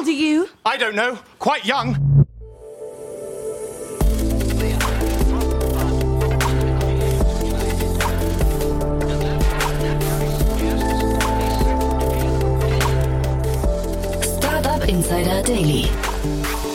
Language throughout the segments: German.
old are you? I don't know. Quite young. Startup Insider Daily.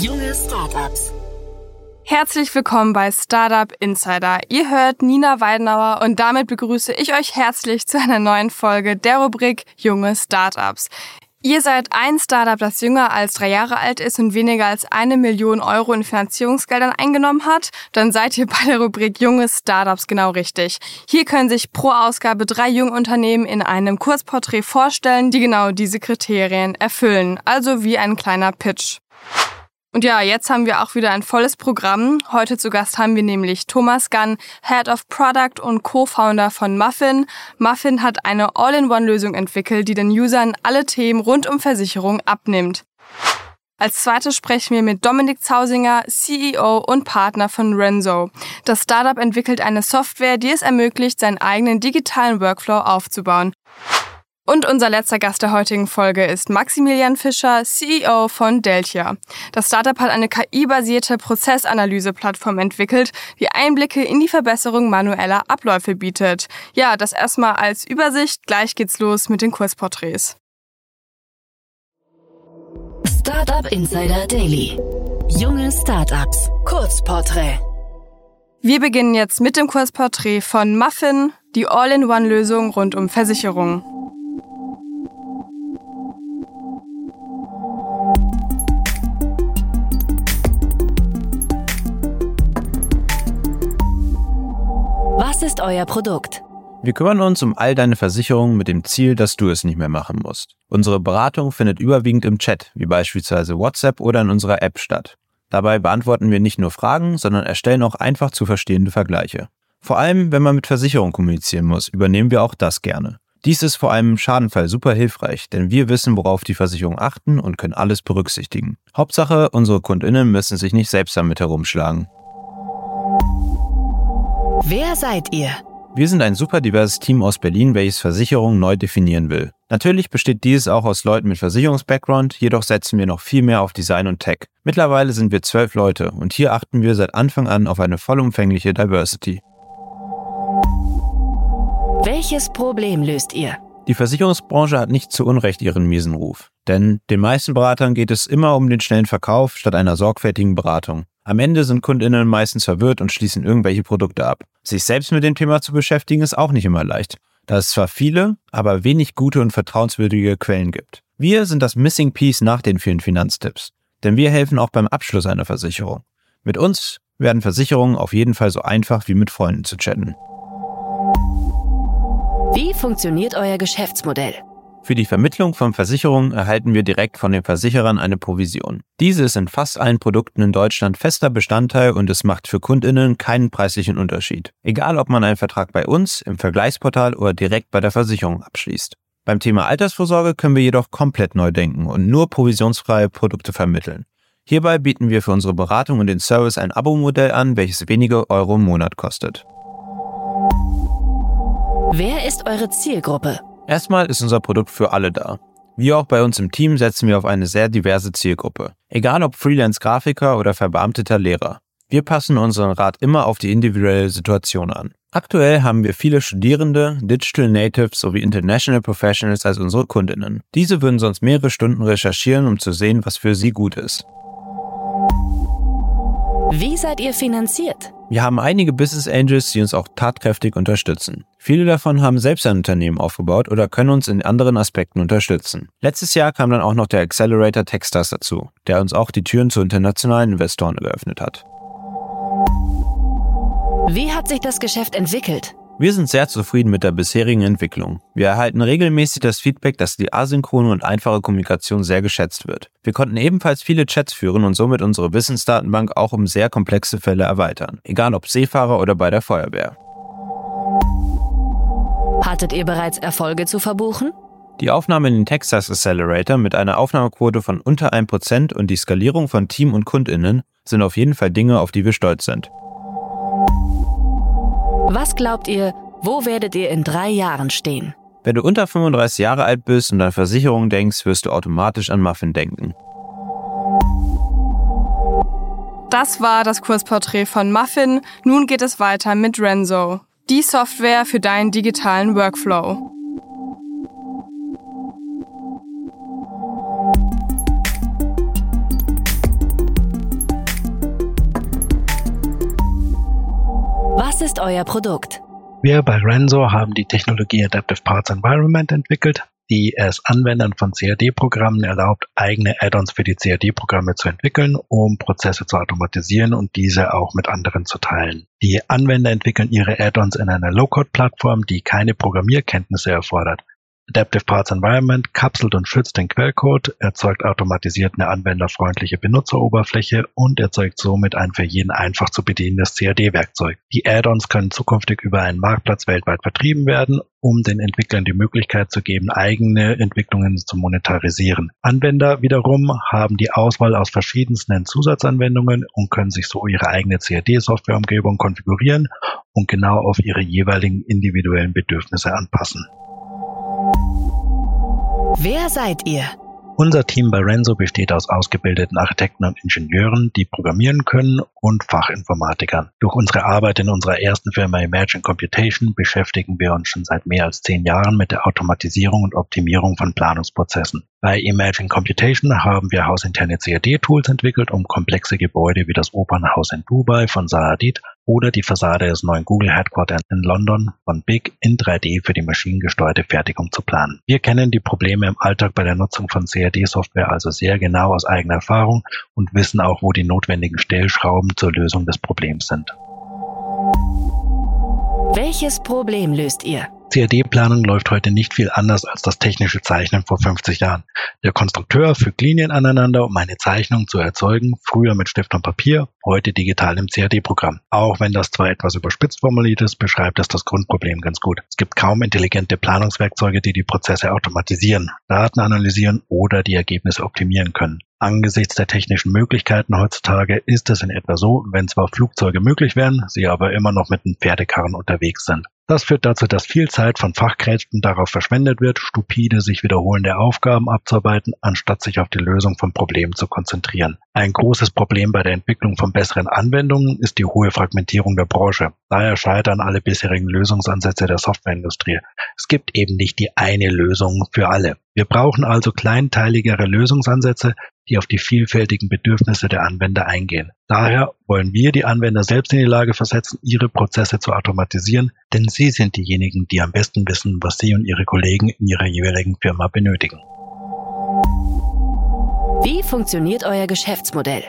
Junge Startups. Herzlich willkommen bei Startup Insider. Ihr hört Nina Weidenauer und damit begrüße ich euch herzlich zu einer neuen Folge der Rubrik Junge Startups. Ihr seid ein Startup, das jünger als drei Jahre alt ist und weniger als eine Million Euro in Finanzierungsgeldern eingenommen hat, dann seid ihr bei der Rubrik Junge Startups genau richtig. Hier können sich pro Ausgabe drei Jungunternehmen in einem Kurzporträt vorstellen, die genau diese Kriterien erfüllen, also wie ein kleiner Pitch. Und ja, jetzt haben wir auch wieder ein volles Programm. Heute zu Gast haben wir nämlich Thomas Gunn, Head of Product und Co-Founder von Muffin. Muffin hat eine All-in-One-Lösung entwickelt, die den Usern alle Themen rund um Versicherung abnimmt. Als zweites sprechen wir mit Dominik Zausinger, CEO und Partner von Renzo. Das Startup entwickelt eine Software, die es ermöglicht, seinen eigenen digitalen Workflow aufzubauen. Und unser letzter Gast der heutigen Folge ist Maximilian Fischer, CEO von Deltia. Das Startup hat eine KI-basierte Prozessanalyse-Plattform entwickelt, die Einblicke in die Verbesserung manueller Abläufe bietet. Ja, das erstmal als Übersicht. Gleich geht's los mit den Kurzporträts. Startup Insider Daily. Junge Startups. Kurzporträt. Wir beginnen jetzt mit dem Kurzporträt von Muffin, die All-in-One-Lösung rund um Versicherungen. Was ist euer Produkt? Wir kümmern uns um all deine Versicherungen mit dem Ziel, dass du es nicht mehr machen musst. Unsere Beratung findet überwiegend im Chat, wie beispielsweise WhatsApp oder in unserer App statt. Dabei beantworten wir nicht nur Fragen, sondern erstellen auch einfach zu verstehende Vergleiche. Vor allem, wenn man mit Versicherungen kommunizieren muss, übernehmen wir auch das gerne. Dies ist vor einem Schadenfall super hilfreich, denn wir wissen, worauf die Versicherungen achten und können alles berücksichtigen. Hauptsache, unsere KundInnen müssen sich nicht selbst damit herumschlagen. Wer seid ihr? Wir sind ein super diverses Team aus Berlin, welches Versicherungen neu definieren will. Natürlich besteht dieses auch aus Leuten mit Versicherungsbackground, jedoch setzen wir noch viel mehr auf Design und Tech. Mittlerweile sind wir zwölf Leute und hier achten wir seit Anfang an auf eine vollumfängliche Diversity. Welches Problem löst ihr? Die Versicherungsbranche hat nicht zu Unrecht ihren miesen Ruf. Denn den meisten Beratern geht es immer um den schnellen Verkauf statt einer sorgfältigen Beratung. Am Ende sind KundInnen meistens verwirrt und schließen irgendwelche Produkte ab. Sich selbst mit dem Thema zu beschäftigen ist auch nicht immer leicht, da es zwar viele, aber wenig gute und vertrauenswürdige Quellen gibt. Wir sind das Missing Piece nach den vielen Finanztipps, denn wir helfen auch beim Abschluss einer Versicherung. Mit uns werden Versicherungen auf jeden Fall so einfach wie mit Freunden zu chatten. Wie funktioniert euer Geschäftsmodell? Für die Vermittlung von Versicherungen erhalten wir direkt von den Versicherern eine Provision. Diese ist in fast allen Produkten in Deutschland fester Bestandteil und es macht für Kundinnen keinen preislichen Unterschied. Egal ob man einen Vertrag bei uns, im Vergleichsportal oder direkt bei der Versicherung abschließt. Beim Thema Altersvorsorge können wir jedoch komplett neu denken und nur provisionsfreie Produkte vermitteln. Hierbei bieten wir für unsere Beratung und den Service ein Abo-Modell an, welches wenige Euro im Monat kostet. Wer ist eure Zielgruppe? Erstmal ist unser Produkt für alle da. Wie auch bei uns im Team setzen wir auf eine sehr diverse Zielgruppe. Egal ob Freelance-Grafiker oder verbeamteter Lehrer. Wir passen unseren Rat immer auf die individuelle Situation an. Aktuell haben wir viele Studierende, Digital Natives sowie International Professionals als unsere Kundinnen. Diese würden sonst mehrere Stunden recherchieren, um zu sehen, was für sie gut ist. Wie seid ihr finanziert? Wir haben einige Business Angels, die uns auch tatkräftig unterstützen. Viele davon haben selbst ein Unternehmen aufgebaut oder können uns in anderen Aspekten unterstützen. Letztes Jahr kam dann auch noch der Accelerator Techstars dazu, der uns auch die Türen zu internationalen Investoren geöffnet hat. Wie hat sich das Geschäft entwickelt? Wir sind sehr zufrieden mit der bisherigen Entwicklung. Wir erhalten regelmäßig das Feedback, dass die asynchrone und einfache Kommunikation sehr geschätzt wird. Wir konnten ebenfalls viele Chats führen und somit unsere Wissensdatenbank auch um sehr komplexe Fälle erweitern, egal ob Seefahrer oder bei der Feuerwehr. Hattet ihr bereits Erfolge zu verbuchen? Die Aufnahme in den Texas Accelerator mit einer Aufnahmequote von unter 1% und die Skalierung von Team und KundInnen sind auf jeden Fall Dinge, auf die wir stolz sind. Was glaubt ihr, wo werdet ihr in drei Jahren stehen? Wenn du unter 35 Jahre alt bist und an Versicherungen denkst, wirst du automatisch an Muffin denken. Das war das Kursporträt von Muffin. Nun geht es weiter mit Renzo, die Software für deinen digitalen Workflow. Ist euer Produkt? Wir bei Renzo haben die Technologie Adaptive Parts Environment entwickelt, die es Anwendern von CAD-Programmen erlaubt, eigene Add-ons für die CAD-Programme zu entwickeln, um Prozesse zu automatisieren und diese auch mit anderen zu teilen. Die Anwender entwickeln ihre Add-ons in einer Low-Code-Plattform, die keine Programmierkenntnisse erfordert. Adaptive Parts Environment kapselt und schützt den Quellcode, erzeugt automatisiert eine anwenderfreundliche Benutzeroberfläche und erzeugt somit ein für jeden einfach zu bedienendes CAD-Werkzeug. Die Add-ons können zukünftig über einen Marktplatz weltweit vertrieben werden, um den Entwicklern die Möglichkeit zu geben, eigene Entwicklungen zu monetarisieren. Anwender wiederum haben die Auswahl aus verschiedensten Zusatzanwendungen und können sich so ihre eigene CAD-Softwareumgebung konfigurieren und genau auf ihre jeweiligen individuellen Bedürfnisse anpassen. Wer seid ihr? Unser Team bei Renzo besteht aus ausgebildeten Architekten und Ingenieuren, die programmieren können und Fachinformatikern. Durch unsere Arbeit in unserer ersten Firma Imagine Computation beschäftigen wir uns schon seit mehr als zehn Jahren mit der Automatisierung und Optimierung von Planungsprozessen. Bei Imagine Computation haben wir hausinterne CAD-Tools entwickelt, um komplexe Gebäude wie das Opernhaus in Dubai von Saadit oder die Fassade des neuen Google Headquarters in London von Big in 3D für die maschinengesteuerte Fertigung zu planen. Wir kennen die Probleme im Alltag bei der Nutzung von CAD-Software also sehr genau aus eigener Erfahrung und wissen auch, wo die notwendigen Stellschrauben zur Lösung des Problems sind. Welches Problem löst ihr? CAD-Planung läuft heute nicht viel anders als das technische Zeichnen vor 50 Jahren. Der Konstrukteur fügt Linien aneinander, um eine Zeichnung zu erzeugen, früher mit Stift und Papier, heute digital im CAD-Programm. Auch wenn das zwar etwas überspitzt formuliert ist, beschreibt es das Grundproblem ganz gut. Es gibt kaum intelligente Planungswerkzeuge, die die Prozesse automatisieren, Daten analysieren oder die Ergebnisse optimieren können. Angesichts der technischen Möglichkeiten heutzutage ist es in etwa so, wenn zwar Flugzeuge möglich wären, sie aber immer noch mit einem Pferdekarren unterwegs sind. Das führt dazu, dass viel Zeit von Fachkräften darauf verschwendet wird, stupide sich wiederholende Aufgaben abzuarbeiten, anstatt sich auf die Lösung von Problemen zu konzentrieren. Ein großes Problem bei der Entwicklung von besseren Anwendungen ist die hohe Fragmentierung der Branche. Daher scheitern alle bisherigen Lösungsansätze der Softwareindustrie. Es gibt eben nicht die eine Lösung für alle. Wir brauchen also kleinteiligere Lösungsansätze, die auf die vielfältigen Bedürfnisse der Anwender eingehen. Daher wollen wir die Anwender selbst in die Lage versetzen, ihre Prozesse zu automatisieren, denn sie sind diejenigen, die am besten wissen, was sie und ihre Kollegen in ihrer jeweiligen Firma benötigen. Wie funktioniert euer Geschäftsmodell?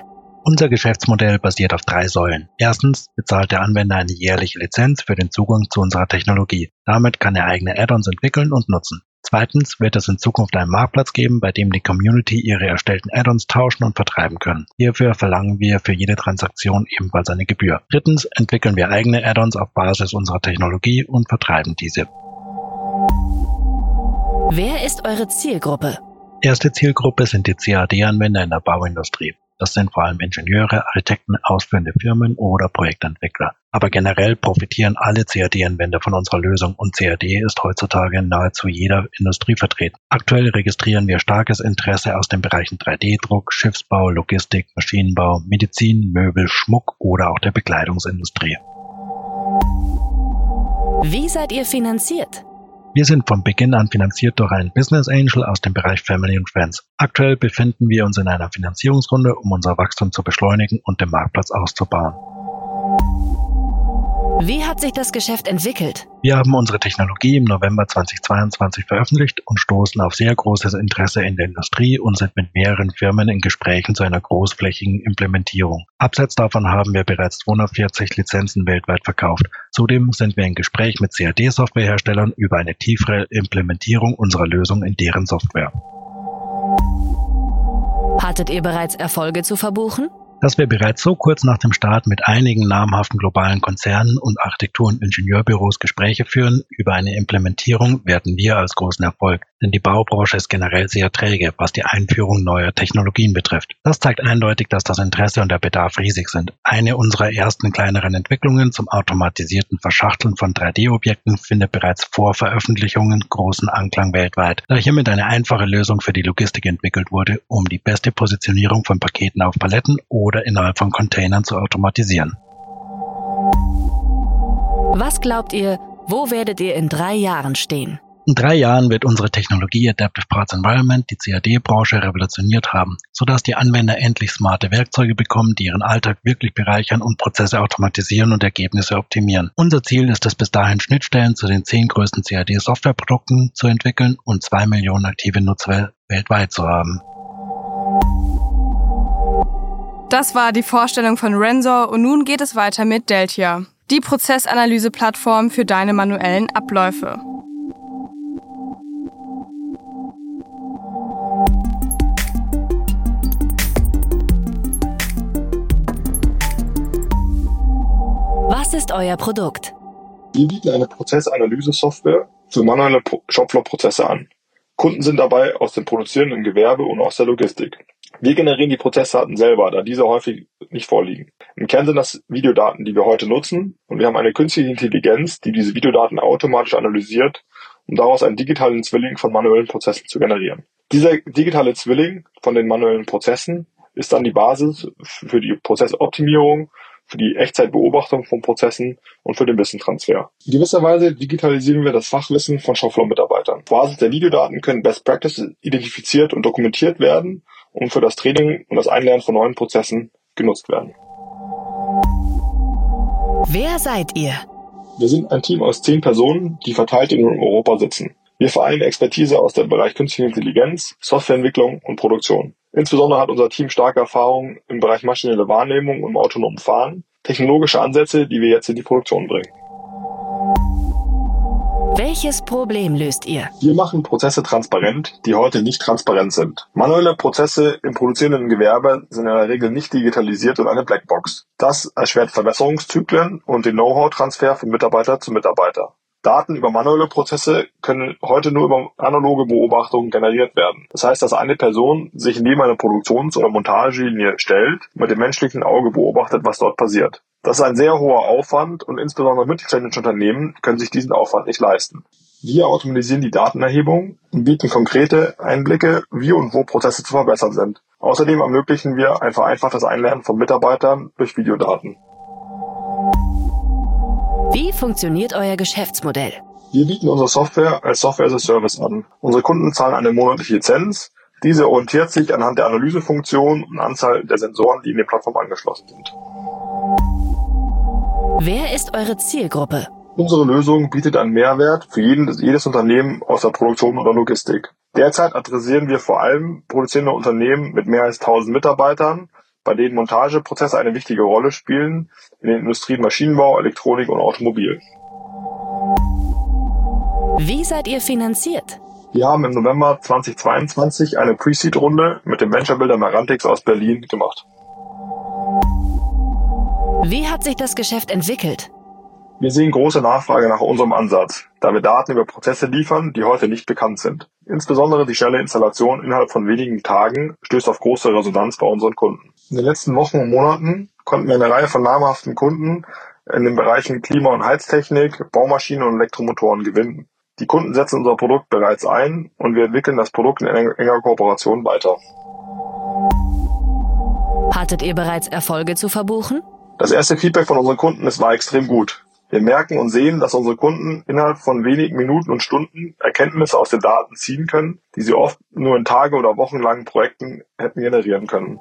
Unser Geschäftsmodell basiert auf drei Säulen. Erstens bezahlt der Anwender eine jährliche Lizenz für den Zugang zu unserer Technologie. Damit kann er eigene Add-ons entwickeln und nutzen. Zweitens wird es in Zukunft einen Marktplatz geben, bei dem die Community ihre erstellten Add-ons tauschen und vertreiben können. Hierfür verlangen wir für jede Transaktion ebenfalls eine Gebühr. Drittens entwickeln wir eigene Add-ons auf Basis unserer Technologie und vertreiben diese. Wer ist eure Zielgruppe? Erste Zielgruppe sind die CAD-Anwender in der Bauindustrie. Das sind vor allem Ingenieure, Architekten, ausführende Firmen oder Projektentwickler. Aber generell profitieren alle CAD-Anwender von unserer Lösung und CAD ist heutzutage in nahezu jeder Industrie vertreten. Aktuell registrieren wir starkes Interesse aus den Bereichen 3D-Druck, Schiffsbau, Logistik, Maschinenbau, Medizin, Möbel, Schmuck oder auch der Bekleidungsindustrie. Wie seid ihr finanziert? Wir sind von Beginn an finanziert durch einen Business Angel aus dem Bereich Family and Friends. Aktuell befinden wir uns in einer Finanzierungsrunde, um unser Wachstum zu beschleunigen und den Marktplatz auszubauen. Wie hat sich das Geschäft entwickelt? Wir haben unsere Technologie im November 2022 veröffentlicht und stoßen auf sehr großes Interesse in der Industrie und sind mit mehreren Firmen in Gesprächen zu einer großflächigen Implementierung. Abseits davon haben wir bereits 240 Lizenzen weltweit verkauft. Zudem sind wir in Gespräch mit CAD-Softwareherstellern über eine tiefere Implementierung unserer Lösung in deren Software. Hattet ihr bereits Erfolge zu verbuchen? Dass wir bereits so kurz nach dem Start mit einigen namhaften globalen Konzernen und Architektur- und Ingenieurbüros Gespräche führen über eine Implementierung, werten wir als großen Erfolg. Denn die Baubranche ist generell sehr träge, was die Einführung neuer Technologien betrifft. Das zeigt eindeutig, dass das Interesse und der Bedarf riesig sind. Eine unserer ersten kleineren Entwicklungen zum automatisierten Verschachteln von 3D-Objekten findet bereits vor Veröffentlichungen großen Anklang weltweit, da hiermit eine einfache Lösung für die Logistik entwickelt wurde, um die beste Positionierung von Paketen auf Paletten oder innerhalb von Containern zu automatisieren. Was glaubt ihr, wo werdet ihr in drei Jahren stehen? In drei Jahren wird unsere Technologie Adaptive Parts Environment die CAD-Branche revolutioniert haben, sodass die Anwender endlich smarte Werkzeuge bekommen, die ihren Alltag wirklich bereichern und Prozesse automatisieren und Ergebnisse optimieren. Unser Ziel ist es bis dahin Schnittstellen zu den zehn größten CAD-Softwareprodukten zu entwickeln und zwei Millionen aktive Nutzer weltweit zu haben. Das war die Vorstellung von Rensor und nun geht es weiter mit Deltia, die Prozessanalyse-Plattform für deine manuellen Abläufe. Euer Produkt? Wir bieten eine Prozessanalyse-Software für manuelle Shopfloor-Prozesse an. Kunden sind dabei aus dem produzierenden Gewerbe und aus der Logistik. Wir generieren die Prozessdaten selber, da diese häufig nicht vorliegen. Im Kern sind das Videodaten, die wir heute nutzen, und wir haben eine künstliche Intelligenz, die diese Videodaten automatisch analysiert, um daraus einen digitalen Zwilling von manuellen Prozessen zu generieren. Dieser digitale Zwilling von den manuellen Prozessen ist dann die Basis für die Prozessoptimierung für die Echtzeitbeobachtung von Prozessen und für den Wissentransfer. In gewisser Weise digitalisieren wir das Fachwissen von Shopfloor-Mitarbeitern. Auf Basis der Videodaten können Best Practices identifiziert und dokumentiert werden und für das Training und das Einlernen von neuen Prozessen genutzt werden. Wer seid ihr? Wir sind ein Team aus zehn Personen, die verteilt in Europa sitzen. Wir vereinen Expertise aus dem Bereich künstliche Intelligenz, Softwareentwicklung und Produktion. Insbesondere hat unser Team starke Erfahrung im Bereich maschinelle Wahrnehmung und autonomen Fahren, technologische Ansätze, die wir jetzt in die Produktion bringen. Welches Problem löst ihr? Wir machen Prozesse transparent, die heute nicht transparent sind. Manuelle Prozesse im produzierenden Gewerbe sind in der Regel nicht digitalisiert und eine Blackbox. Das erschwert Verbesserungszyklen und den Know-how-Transfer von Mitarbeiter zu Mitarbeiter. Daten über manuelle Prozesse können heute nur über analoge Beobachtungen generiert werden. Das heißt, dass eine Person sich neben einer Produktions- oder Montagelinie stellt und mit dem menschlichen Auge beobachtet, was dort passiert. Das ist ein sehr hoher Aufwand und insbesondere mittelständische Unternehmen können sich diesen Aufwand nicht leisten. Wir automatisieren die Datenerhebung und bieten konkrete Einblicke, wie und wo Prozesse zu verbessern sind. Außerdem ermöglichen wir ein vereinfachtes Einlernen von Mitarbeitern durch Videodaten. Wie funktioniert euer Geschäftsmodell? Wir bieten unsere Software als Software as a Service an. Unsere Kunden zahlen eine monatliche Lizenz. Diese orientiert sich anhand der Analysefunktion und Anzahl der Sensoren, die in die Plattform angeschlossen sind. Wer ist eure Zielgruppe? Unsere Lösung bietet einen Mehrwert für jeden, jedes Unternehmen aus der Produktion oder Logistik. Derzeit adressieren wir vor allem produzierende Unternehmen mit mehr als 1000 Mitarbeitern bei denen Montageprozesse eine wichtige Rolle spielen in den Industrien Maschinenbau, Elektronik und Automobil. Wie seid ihr finanziert? Wir haben im November 2022 eine Pre-Seed-Runde mit dem Venture-Builder Marantix aus Berlin gemacht. Wie hat sich das Geschäft entwickelt? Wir sehen große Nachfrage nach unserem Ansatz, da wir Daten über Prozesse liefern, die heute nicht bekannt sind. Insbesondere die schnelle Installation innerhalb von wenigen Tagen stößt auf große Resonanz bei unseren Kunden. In den letzten Wochen und Monaten konnten wir eine Reihe von namhaften Kunden in den Bereichen Klima- und Heiztechnik, Baumaschinen und Elektromotoren gewinnen. Die Kunden setzen unser Produkt bereits ein und wir entwickeln das Produkt in enger Kooperation weiter. Hattet ihr bereits Erfolge zu verbuchen? Das erste Feedback von unseren Kunden ist war extrem gut. Wir merken und sehen, dass unsere Kunden innerhalb von wenigen Minuten und Stunden Erkenntnisse aus den Daten ziehen können, die sie oft nur in Tage- oder wochenlangen Projekten hätten generieren können.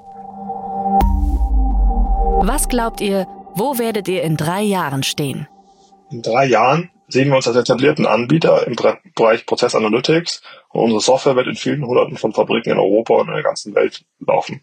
Was glaubt ihr, wo werdet ihr in drei Jahren stehen? In drei Jahren sehen wir uns als etablierten Anbieter im Bereich Prozess Analytics und unsere Software wird in vielen hunderten von Fabriken in Europa und in der ganzen Welt laufen.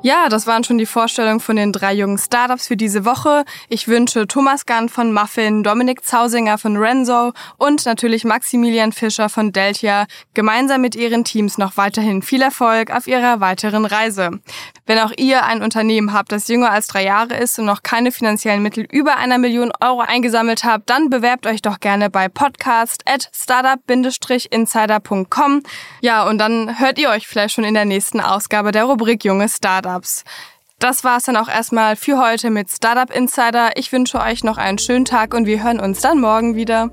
Ja, das waren schon die Vorstellungen von den drei jungen Startups für diese Woche. Ich wünsche Thomas Gant von Muffin, Dominik Zausinger von Renzo und natürlich Maximilian Fischer von Deltia gemeinsam mit ihren Teams noch weiterhin viel Erfolg auf ihrer weiteren Reise. Wenn auch ihr ein Unternehmen habt, das jünger als drei Jahre ist und noch keine finanziellen Mittel über einer Million Euro eingesammelt habt, dann bewerbt euch doch gerne bei podcast at startup-insider.com. Ja, und dann hört ihr euch vielleicht schon in der nächsten Ausgabe der Rubrik Junge Startup. Startups. Das war's dann auch erstmal für heute mit Startup Insider. Ich wünsche euch noch einen schönen Tag und wir hören uns dann morgen wieder.